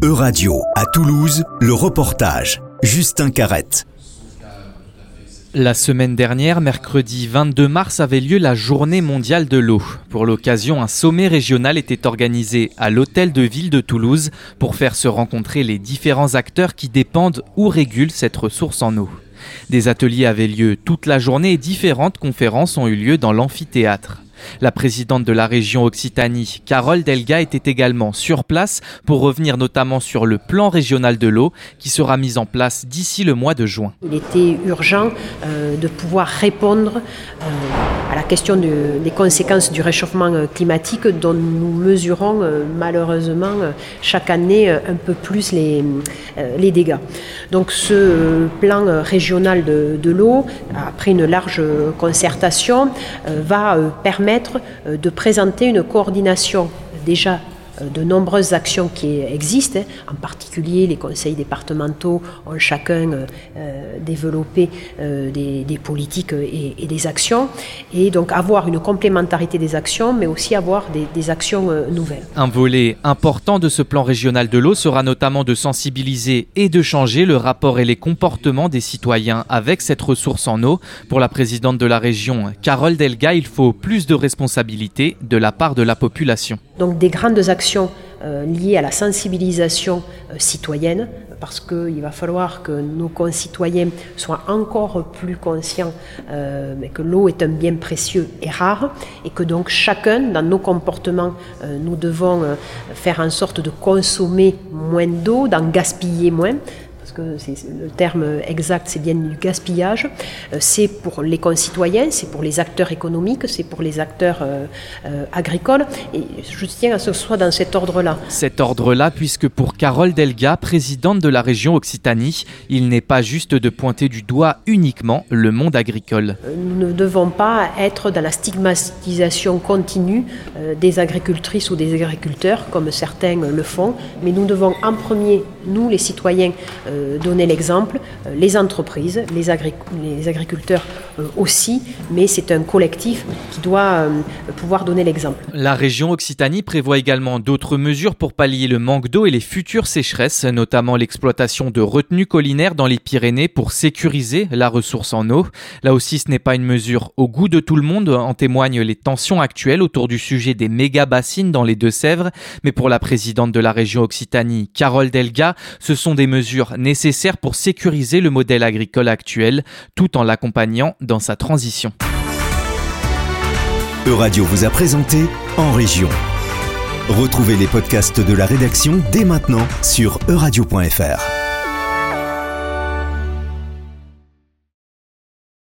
E-Radio, à Toulouse, le reportage. Justin Carrette. La semaine dernière, mercredi 22 mars, avait lieu la journée mondiale de l'eau. Pour l'occasion, un sommet régional était organisé à l'hôtel de ville de Toulouse pour faire se rencontrer les différents acteurs qui dépendent ou régulent cette ressource en eau. Des ateliers avaient lieu toute la journée et différentes conférences ont eu lieu dans l'amphithéâtre. La présidente de la région Occitanie, Carole Delga, était également sur place pour revenir notamment sur le plan régional de l'eau qui sera mis en place d'ici le mois de juin. Il était urgent euh, de pouvoir répondre euh, à la question des conséquences du réchauffement euh, climatique dont nous mesurons malheureusement chaque année un peu plus les, les dégâts. Donc ce plan régional de, de l'eau, après une large concertation, va permettre euh, de présenter une coordination déjà de nombreuses actions qui existent. Hein. En particulier, les conseils départementaux ont chacun euh, euh, développé des, politiques et, des actions. Et donc avoir une complémentarité des actions, mais aussi avoir des, actions nouvelles. Un volet important de ce plan régional de l'eau sera notamment de sensibiliser et de changer le rapport et les comportements des citoyens avec cette ressource en eau. Pour la présidente de la région, Carole Delga, il faut plus de responsabilités de la part de la population. Donc des grandes actions euh, liées à la sensibilisation euh, citoyenne, parce qu'il va falloir que nos concitoyens soient encore plus conscients euh, que l'eau est un bien précieux et rare, et que donc chacun, dans nos comportements, nous devons faire en sorte de consommer moins d'eau, d'en gaspiller moins, que le terme exact, c'est bien du gaspillage. Euh, c'est pour les concitoyens, c'est pour les acteurs économiques, c'est pour les acteurs euh, euh, agricoles. Et je tiens à ce que ce soit dans cet ordre-là. Cet ordre-là, puisque pour Carole Delga, présidente de la région Occitanie, il n'est pas juste de pointer du doigt uniquement le monde agricole. Nous ne devons pas être dans la stigmatisation continue des agricultrices ou des agriculteurs, comme certains le font, mais nous devons en premier, nous les citoyens, donner l'exemple, euh, les entreprises, les, agriculteurs euh, aussi, mais c'est un collectif qui doit euh, pouvoir donner l'exemple. La région Occitanie prévoit également d'autres mesures pour pallier le manque d'eau et les futures sécheresses, notamment l'exploitation de retenues collinaires dans les Pyrénées pour sécuriser la ressource en eau. Là aussi, ce n'est pas une mesure au goût de tout le monde, en témoignent les tensions actuelles autour du sujet des méga-bassines dans les Deux-Sèvres, mais pour la présidente de la région Occitanie, Carole Delga, ce sont des mesures nécessaires pour sécuriser le modèle agricole actuel tout en l'accompagnant dans sa transition. Euradio vous a présenté En Région. Retrouvez les podcasts de la rédaction dès maintenant sur euradio.fr.